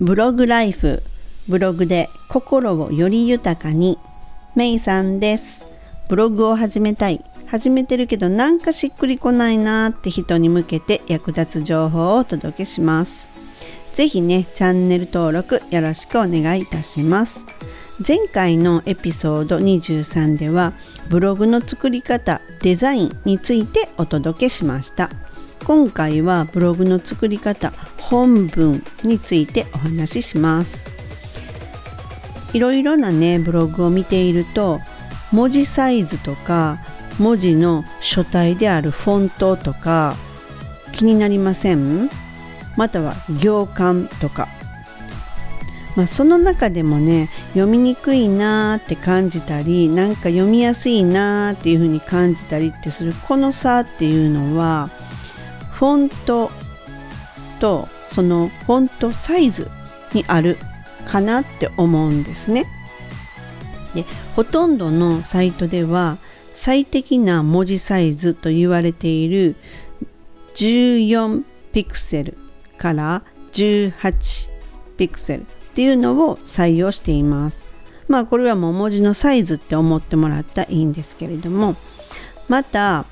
ブログライフブログで心をより豊かに。メイさんです。ブログを始めたい。始めてるけどなんかしっくりこないなーって人に向けて役立つ情報をお届けします。ぜひねチャンネル登録よろしくお願いいたします。前回のエピソード23ではブログの作り方デザインについてお届けしました。今回はブログの作り方本文についてお話しします。いろいろなねブログを見ていると文字サイズとか文字の書体であるフォントとか気になりません？または行間とか、まあ、その中でもね読みにくいなーって感じたりなんか読みやすいなーっていうふうに感じたりってするこの差っていうのはフォントとそのフォントサイズにあるかなって思うんですね。でほとんどのサイトでは最適な文字サイズと言われている14ピクセルから18ピクセルっていうのを採用しています。まあこれはもう文字のサイズって思ってもらったらいいんですけれどもまた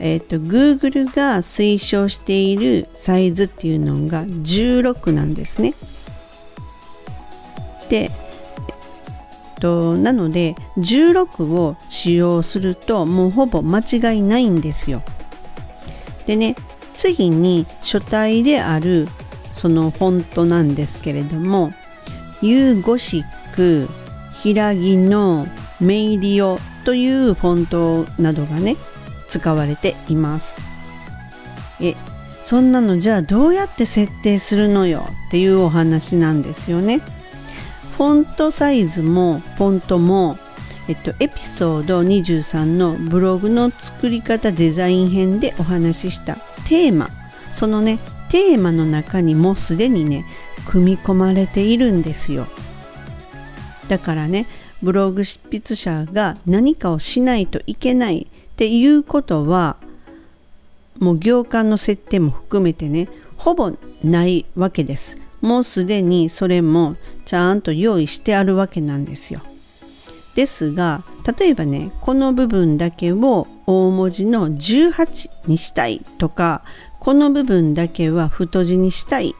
えーと、Google が推奨しているサイズっていうのが16なんですね。で、と、なので16を使用するともうほぼ間違いないんですよ。でね次に書体であるそのフォントなんですけれどもユーゴシック平木のメイリオというフォントなどがね使われています。えそんなのじゃあどうやって設定するのよっていうお話なんですよね。フォントサイズもフォントもえっと、エピソード23のブログの作り方デザイン編でお話しした。テーマ。そのねテーマの中にもうすでにね組み込まれているんですよ。だからねブログ執筆者が何かをしないといけないっていうことはもう行間の設定も含めてねほぼないわけです。もうすでにそれもちゃんと用意してあるわけなんですよ。ですが例えばねこの部分だけを大文字の18にしたいとかこの部分だけは太字にしたい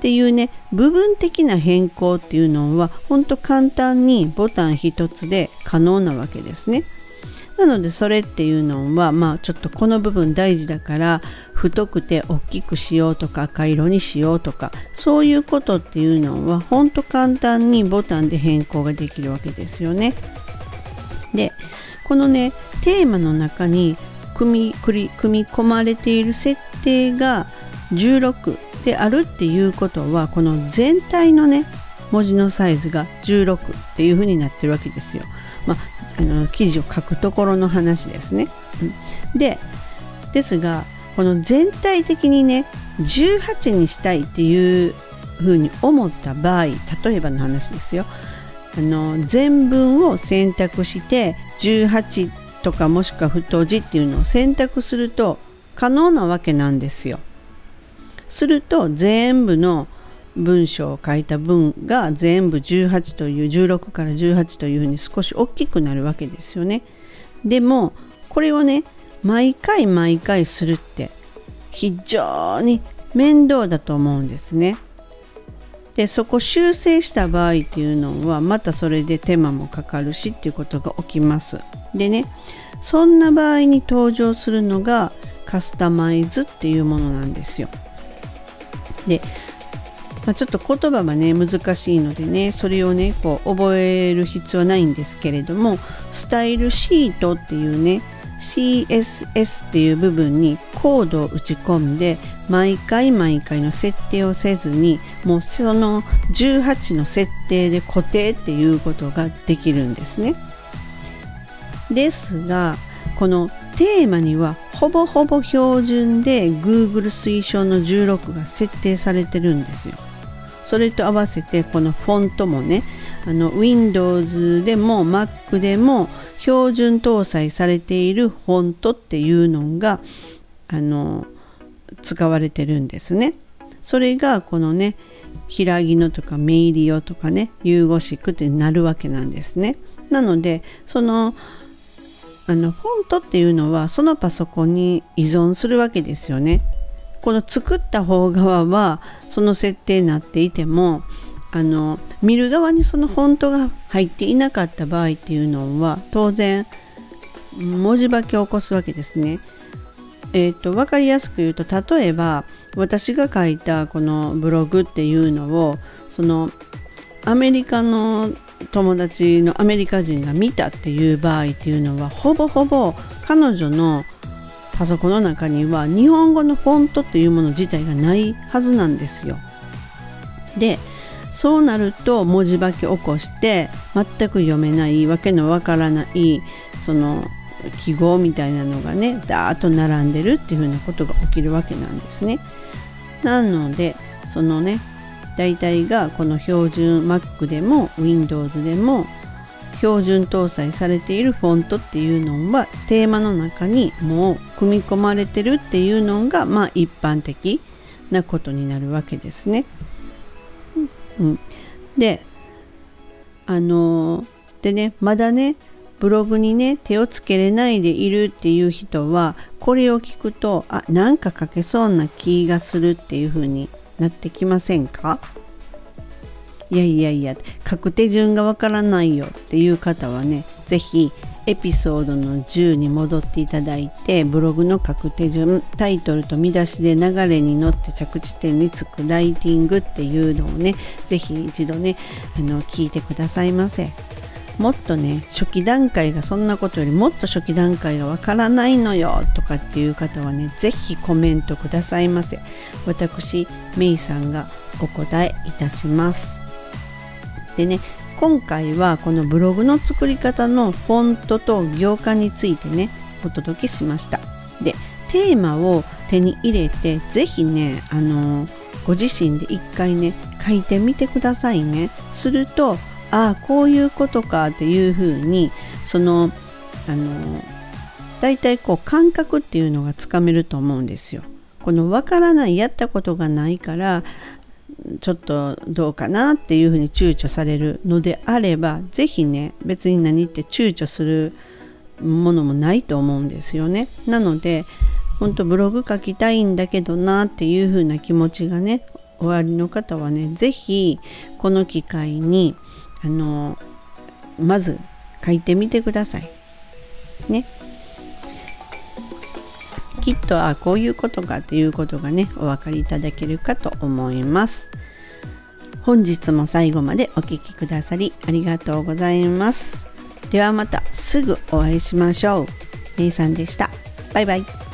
っていうね部分的な変更っていうのはほんと簡単にボタン一つで可能なわけですね。なのでそれっていうのはまあちょっとこの部分大事だから太くて大きくしようとか赤色にしようとかそういうことっていうのはほんと簡単にボタンで変更ができるわけですよね。でこのねテーマの中に組み組み込まれている設定が16であるっていうことはこの全体のね文字のサイズが16っていうふうになってるわけですよ。まあ、あの記事を書くところの話ですね。うんでですがこの全体的にね18にしたいっていうふうに思った場合例えばの話ですよあの全文を選択して18とかもしくは太字っていうのを選択すると可能なわけなんですよ。すると全部の文章を書いた文が全部18という16から18というふうに少し大きくなるわけですよね。でもこれをね毎回毎回するって非常に面倒だと思うんですね。でそこ修正した場合っていうのはまたそれで手間もかかるしっていうことが起きます。でねそんな場合に登場するのがカスタマイズっていうものなんですよ。でまあ、ちょっと言葉はね難しいのでねそれをねこう覚える必要はないんですけれどもスタイルシートっていうね CSS っていう部分にコードを打ち込んで毎回毎回の設定をせずにもうその18の設定で固定っていうことができるんですね。ですがこのテーマにはほぼほぼ標準で Google 推奨の16が設定されてるんですよ。それと合わせてこのフォントもねあの Windows でも Mac でも標準搭載されているフォントっていうのがあの使われてるんですね。それがこのね平木のとかメイリオとかねユーゴシックってなるわけなんですね。なのでそのあのフォントっていうのはそのパソコンに依存するわけですよね。この作った方側はその設定になっていてもあの見る側にそのフォントが入っていなかった場合っていうのは当然文字化けを起こすわけですね。えーと、分かりやすく言うと例えば私が書いたこのブログっていうのをそのアメリカの友達のアメリカ人が見たっていう場合っていうのはほぼほぼ彼女のパソコンの中には日本語のフォントっていうもの自体がないはずなんですよ。でそうなると文字化け起こして全く読めないわけのわからないその記号みたいなのがねダーッと並んでるっていうふうなことが起きるわけなんですね。なのでそのね大体がこの標準 Mac でも Windows でも標準搭載されているフォントっていうのはテーマの中にもう組み込まれてるっていうのがまあ一般的なことになるわけですね。うん、であのでねまだねブログにね手をつけれないでいるっていう人はこれを聞くとあなんか書けそうな気がするっていう風になってきませんか？いやいやいや書く手順がわからないよっていう方はね是非エピソードの10に戻っていただいてブログの書く手順タイトルと見出しで流れに乗って着地点につくライティングっていうのをね是非一度ねあの聞いてくださいませ。もっとね初期段階がそんなことよりもっと初期段階がわからないのよとかっていう方はね是非コメントくださいませ。私メイさんがお答えいたします。でね今回はこのブログの作り方のフォントと行間についてねお届けしました。でテーマを手に入れて是非ねあのご自身で一回ね書いてみてくださいね。するとああこういうことかっていうふうにそのあの大体こう感覚っていうのがつかめると思うんですよ。この分からないやったことがないからちょっとどうかなっていうふうに躊躇されるのであれば是非ね別に何って躊躇するものもないと思うんですよね。なので本当ブログ書きたいんだけどなっていうふうな気持ちがねおありの方はね是非この機会にあのまず書いてみてください。ね。きっとあこういうことかということがねお分かりいただけるかと思います。本日も最後までお聴きくださりありがとうございます。ではまたすぐお会いしましょう。めいさんでした。バイバイ。